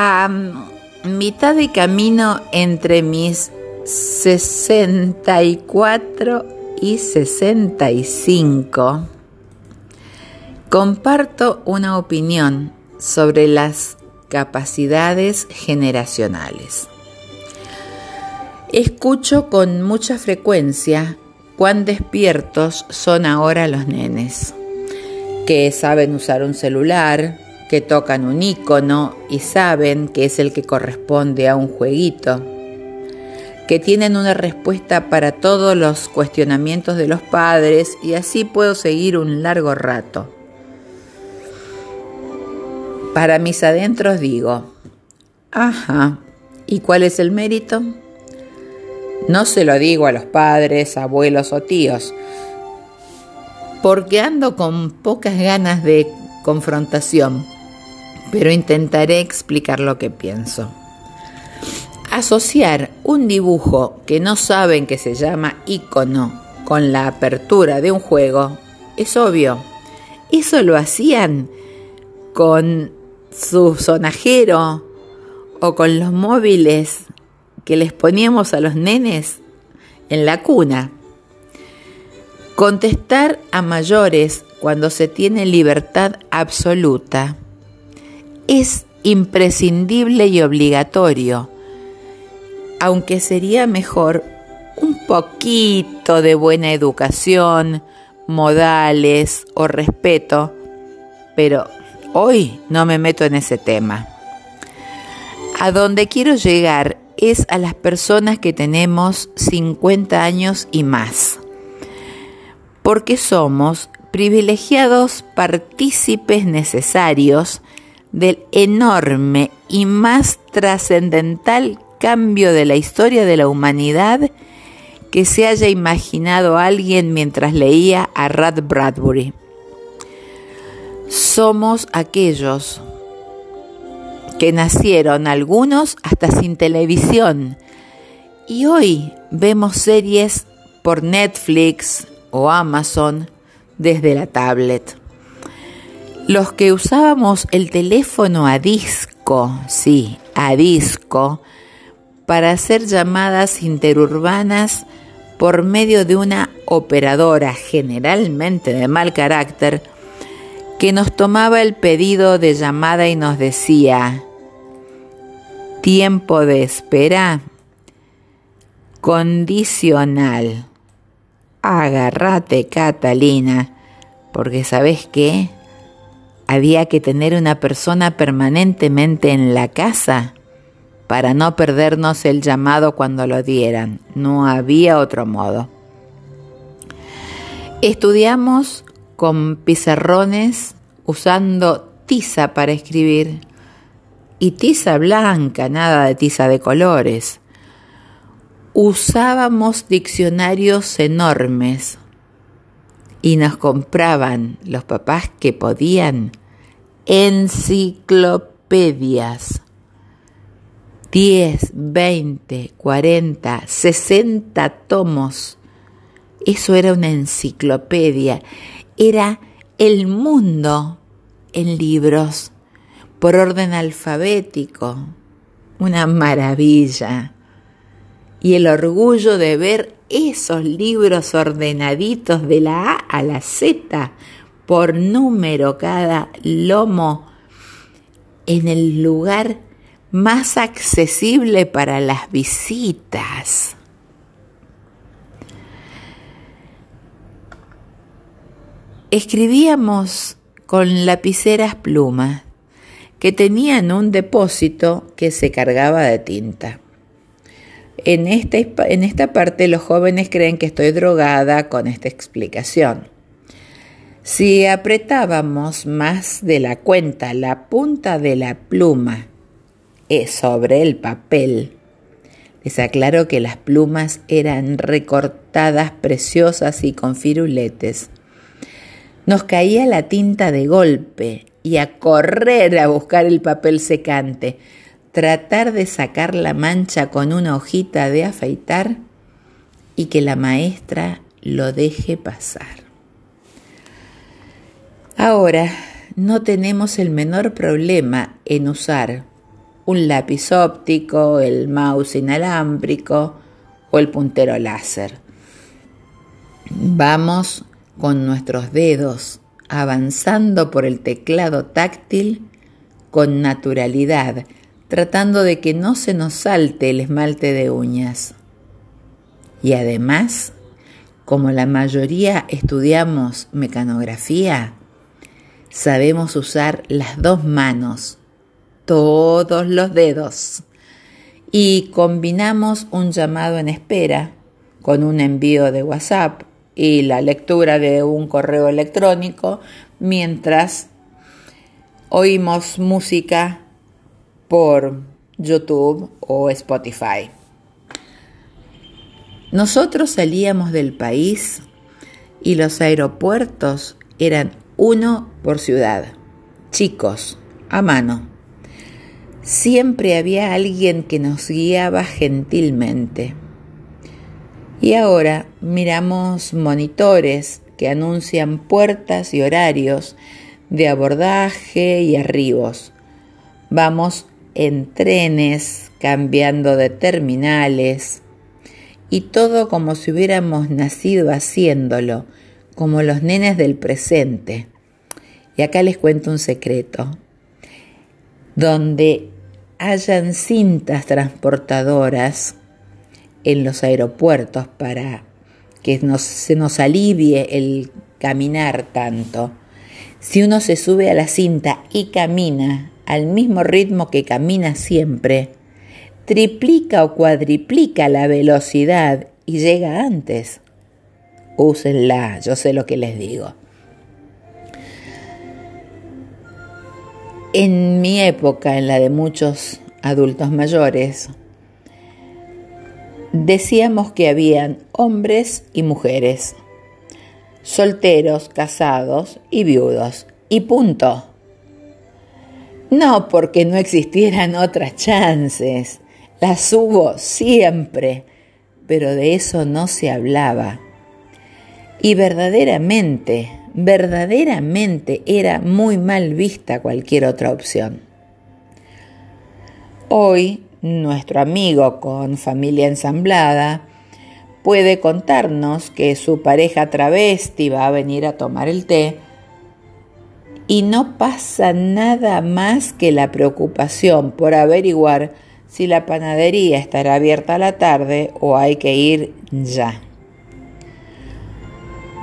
A mitad de camino entre mis 64 y 65, comparto una opinión sobre las capacidades generacionales. Escucho con mucha frecuencia cuán despiertos son ahora los nenes, que saben usar un celular, que tocan un icono y saben que es el que corresponde a un jueguito, que tienen una respuesta para todos los cuestionamientos de los padres y así puedo seguir un largo rato. Para mis adentros digo, ajá, ¿y cuál es el mérito? No se lo digo a los padres, abuelos o tíos, porque ando con pocas ganas de confrontación pero intentaré explicar lo que pienso. Asociar un dibujo que no saben que se llama icono con la apertura de un juego es obvio. Eso lo hacían con su sonajero o con los móviles que les poníamos a los nenes en la cuna. Contestar a mayores cuando se tiene libertad absoluta es imprescindible y obligatorio, aunque sería mejor un poquito de buena educación, modales o respeto, pero hoy no me meto en ese tema. A donde quiero llegar es a las personas que tenemos 50 años y más, porque somos privilegiados partícipes necesarios del enorme y más trascendental cambio de la historia de la humanidad que se haya imaginado alguien mientras leía a Rad Bradbury. Somos aquellos que nacieron algunos hasta sin televisión y hoy vemos series por Netflix o Amazon desde la tablet. Los que usábamos el teléfono a disco, sí, a disco, para hacer llamadas interurbanas por medio de una operadora generalmente de mal carácter, que nos tomaba el pedido de llamada y nos decía, tiempo de espera condicional. Agárrate, Catalina, porque sabes qué, había que tener una persona permanentemente en la casa para no perdernos el llamado cuando lo dieran. No había otro modo. Estudiamos con pizarrones usando tiza para escribir y tiza blanca, nada de tiza de colores. Usábamos diccionarios enormes y nos compraban los papás que podían enciclopedias. 10, 20, 40, 60 tomos. Eso era una enciclopedia. Era el mundo en libros por orden alfabético. Una maravilla. Y el orgullo de ver esos libros ordenaditos de la A a la Z por número cada lomo en el lugar más accesible para las visitas. Escribíamos con lapiceras plumas que tenían un depósito que se cargaba de tinta. En esta, en esta parte los jóvenes creen que estoy drogada con esta explicación. Si apretábamos más de la cuenta la punta de la pluma sobre el papel, les aclaro que las plumas eran recortadas, preciosas y con firuletes. Nos caía la tinta de golpe y a correr a buscar el papel secante, tratar de sacar la mancha con una hojita de afeitar y que la maestra lo deje pasar. Ahora no tenemos el menor problema en usar un lápiz óptico, el mouse inalámbrico o el puntero láser. Vamos con nuestros dedos avanzando por el teclado táctil con naturalidad, tratando de que no se nos salte el esmalte de uñas. Y además, como la mayoría estudiamos mecanografía, sabemos usar las dos manos, todos los dedos, y combinamos un llamado en espera con un envío de WhatsApp y la lectura de un correo electrónico mientras oímos música por YouTube o Spotify. Nosotros salíamos del país y los aeropuertos eran uno por ciudad, chicos, a mano. Siempre había alguien que nos guiaba gentilmente. Y ahora miramos monitores que anuncian puertas y horarios de abordaje y arribos. Vamos en trenes, cambiando de terminales, y todo como si hubiéramos nacido haciéndolo, como los nenes del presente. Y acá les cuento un secreto. Donde hayan cintas transportadoras en los aeropuertos para que se nos alivie el caminar tanto, si uno se sube a la cinta y camina al mismo ritmo que camina siempre, triplica o cuadriplica la velocidad y llega antes. Úsenla, yo sé lo que les digo. En mi época, en la de muchos adultos mayores, decíamos que habían hombres y mujeres solteros, casados y viudos. Y punto. No porque no existieran otras chances, las hubo siempre, pero de eso no se hablaba. Y verdaderamente, verdaderamente era muy mal vista cualquier otra opción. Hoy, nuestro amigo con familia ensamblada puede contarnos que su pareja travesti va a venir a tomar el té y no pasa nada más que la preocupación por averiguar si la panadería estará abierta a la tarde o hay que ir ya.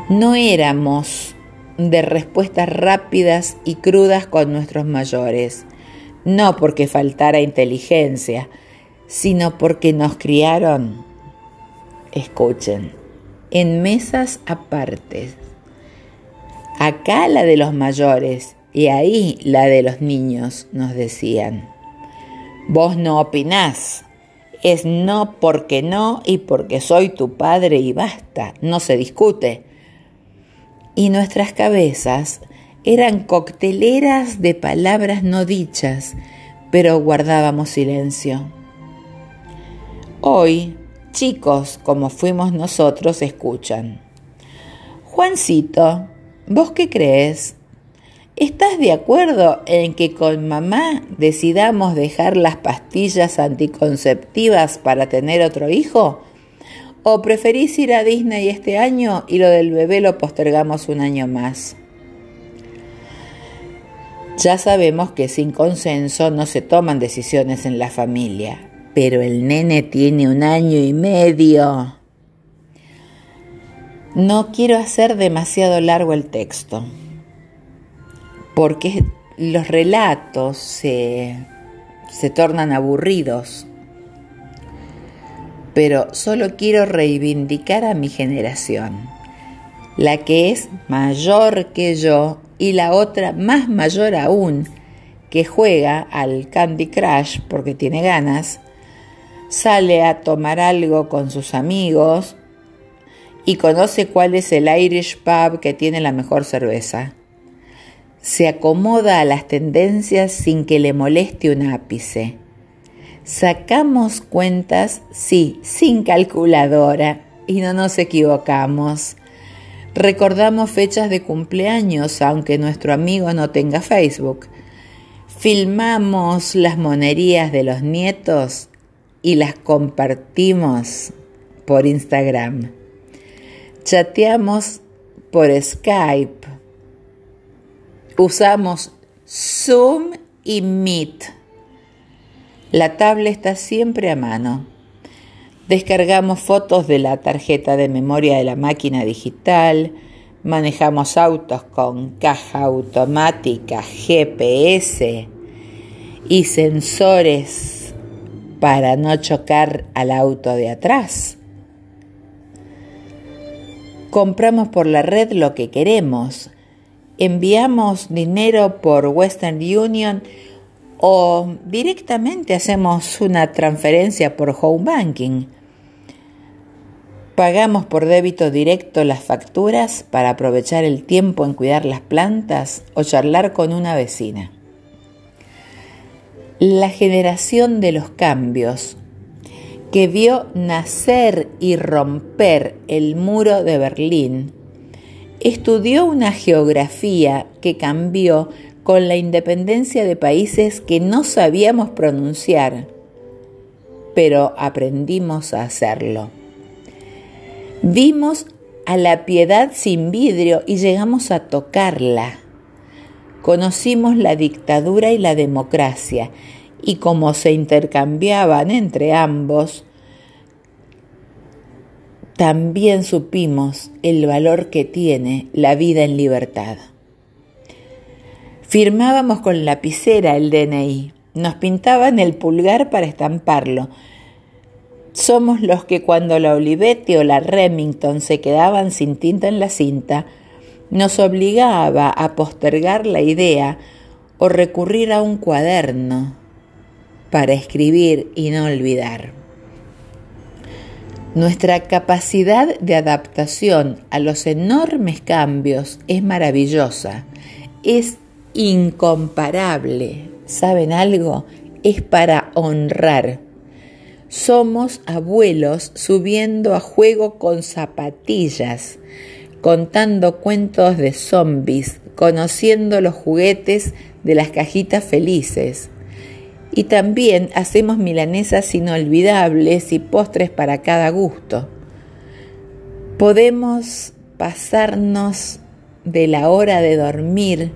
No éramos de respuestas rápidas y crudas con nuestros mayores, no porque faltara inteligencia, sino porque nos criaron escuchen, en mesas apartes. Acá la de los mayores y ahí la de los niños, nos decían. Vos no opinás, es no porque no y porque soy tu padre y basta, no se discute. Y nuestras cabezas eran cocteleras de palabras no dichas, pero guardábamos silencio. Hoy chicos como fuimos nosotros escuchan. Juancito, ¿vos qué crees? ¿Estás de acuerdo en que con mamá decidamos dejar las pastillas anticonceptivas para tener otro hijo? ¿O preferís ir a Disney este año y lo del bebé lo postergamos un año más? Ya sabemos que sin consenso no se toman decisiones en la familia, pero el nene tiene un año y medio. No quiero hacer demasiado largo el texto, porque los relatos se, se tornan aburridos, pero solo quiero reivindicar a mi generación, la que es mayor que yo y la otra más mayor aún, que juega al Candy Crush porque tiene ganas, sale a tomar algo con sus amigos y conoce cuál es el Irish pub que tiene la mejor cerveza. Se acomoda a las tendencias sin que le moleste un ápice. Sacamos cuentas, sí, sin calculadora, y no nos equivocamos. Recordamos fechas de cumpleaños, aunque nuestro amigo no tenga Facebook filmamos las monerías de los nietos y las compartimos por Instagram. Chateamos por Skype. Usamos Zoom y Meet. La tablet está siempre a mano. Descargamos fotos de la tarjeta de memoria de la máquina digital, manejamos autos con caja automática, GPS y sensores para no chocar al auto de atrás. Compramos por la red lo que queremos, enviamos dinero por Western Union o directamente hacemos una transferencia por home banking. Pagamos por débito directo las facturas para aprovechar el tiempo en cuidar las plantas o charlar con una vecina. La generación de los cambios que vio nacer y romper el muro de Berlín estudió una geografía que cambió con la independencia de países que no sabíamos pronunciar, pero aprendimos a hacerlo. Vimos a la piedad sin vidrio y llegamos a tocarla. Conocimos la dictadura y la democracia y como se intercambiaban entre ambos, también supimos el valor que tiene la vida en libertad. Firmábamos con lapicera el DNI, nos pintaban el pulgar para estamparlo, somos los que cuando la Olivetti o la Remington se quedaban sin tinta en la cinta, nos obligaba a postergar la idea o recurrir a un cuaderno para escribir y no olvidar. Nuestra capacidad de adaptación a los enormes cambios es maravillosa, es incomparable. ¿Saben algo? Es para honrar somos abuelos subiendo a juego con zapatillas, contando cuentos de zombies, conociendo los juguetes de las cajitas felices. Y también hacemos milanesas inolvidables y postres para cada gusto. Podemos pasarnos de la hora de dormir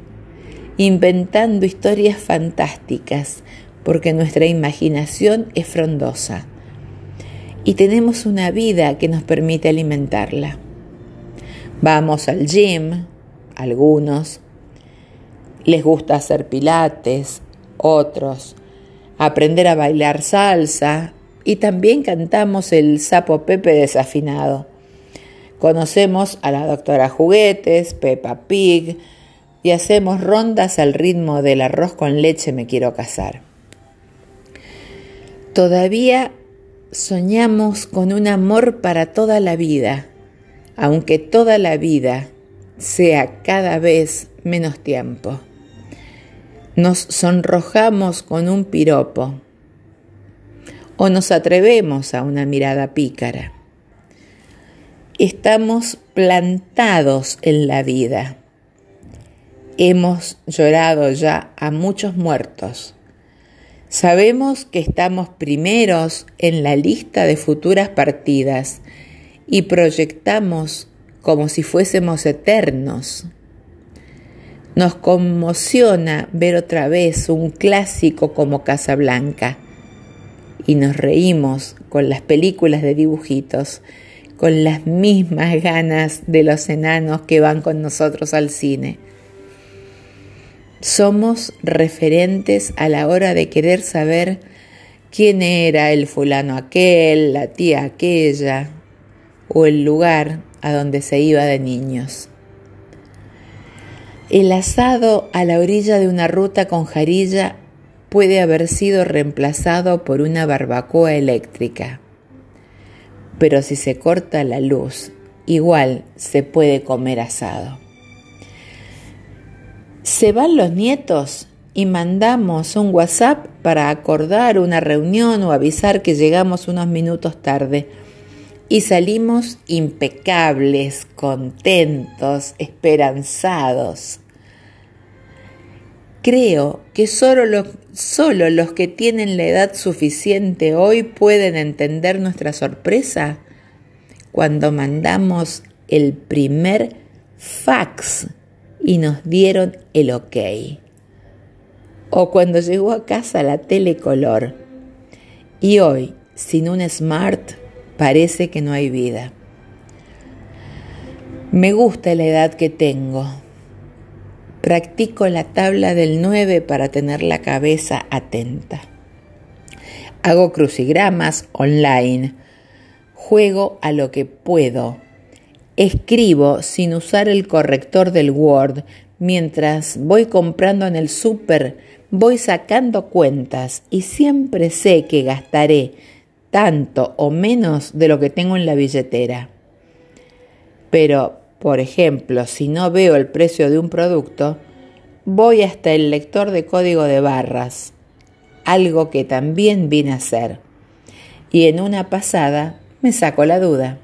inventando historias fantásticas, porque nuestra imaginación es frondosa y tenemos una vida que nos permite alimentarla. Vamos al gym, algunos, les gusta hacer pilates, otros, aprender a bailar salsa y también cantamos el sapo Pepe desafinado. Conocemos a la doctora Juguetes, Peppa Pig y hacemos rondas al ritmo del arroz con leche me quiero casar. Todavía soñamos con un amor para toda la vida, aunque toda la vida sea cada vez menos tiempo. Nos sonrojamos con un piropo o nos atrevemos a una mirada pícara. Estamos plantados en la vida. Hemos llorado ya a muchos muertos Sabemos que estamos primeros en la lista de futuras partidas y proyectamos como si fuésemos eternos. Nos conmociona ver otra vez un clásico como Casablanca y nos reímos con las películas de dibujitos, con las mismas ganas de los enanos que van con nosotros al cine. Somos referentes a la hora de querer saber quién era el fulano aquel, la tía aquella o el lugar a donde se iba de niños. El asado a la orilla de una ruta con jarilla puede haber sido reemplazado por una barbacoa eléctrica. Pero si se corta la luz, igual se puede comer asado. Se van los nietos y mandamos un WhatsApp para acordar una reunión o avisar que llegamos unos minutos tarde. Y salimos impecables, contentos, esperanzados. Creo que solo los, solo los que tienen la edad suficiente hoy pueden entender nuestra sorpresa cuando mandamos el primer fax y nos dieron el ok. O cuando llegó a casa la telecolor. Y hoy, sin un smart, parece que no hay vida. Me gusta la edad que tengo Practico la tabla del 9 para tener la cabeza atenta. Hago crucigramas online. Juego a lo que puedo. Escribo sin usar el corrector del Word. Mientras voy comprando en el súper, voy sacando cuentas y siempre sé que gastaré tanto o menos de lo que tengo en la billetera. Pero por ejemplo, si no veo el precio de un producto, voy hasta el lector de código de barras, algo que también vine a hacer. Y en una pasada me saco la duda.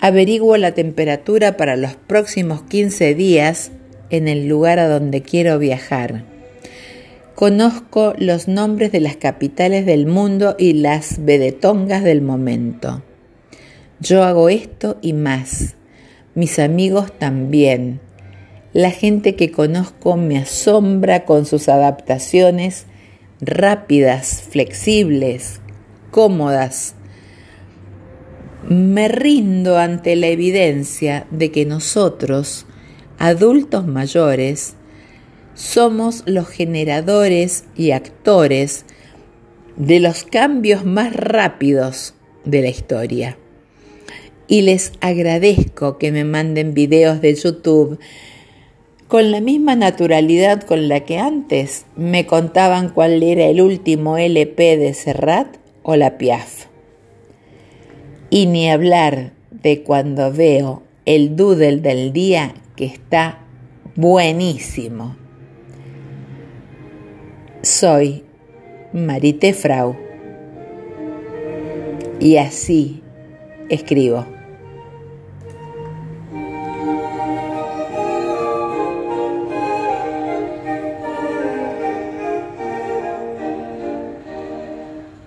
Averiguo la temperatura para los próximos 15 días en el lugar a donde quiero viajar. Conozco los nombres de las capitales del mundo y las vedetongas del momento. Yo hago esto y más mis amigos también. La gente que conozco me asombra con sus adaptaciones rápidas, flexibles, cómodas. Me rindo ante la evidencia de que nosotros, adultos mayores, somos los generadores y actores de los cambios más rápidos de la historia y les agradezco que me manden videos de YouTube con la misma naturalidad con la que antes me contaban cuál era el último LP de Serrat o la Piaf. Y ni hablar de cuando veo el doodle del día que está buenísimo. Soy Marite Frau y así escribo.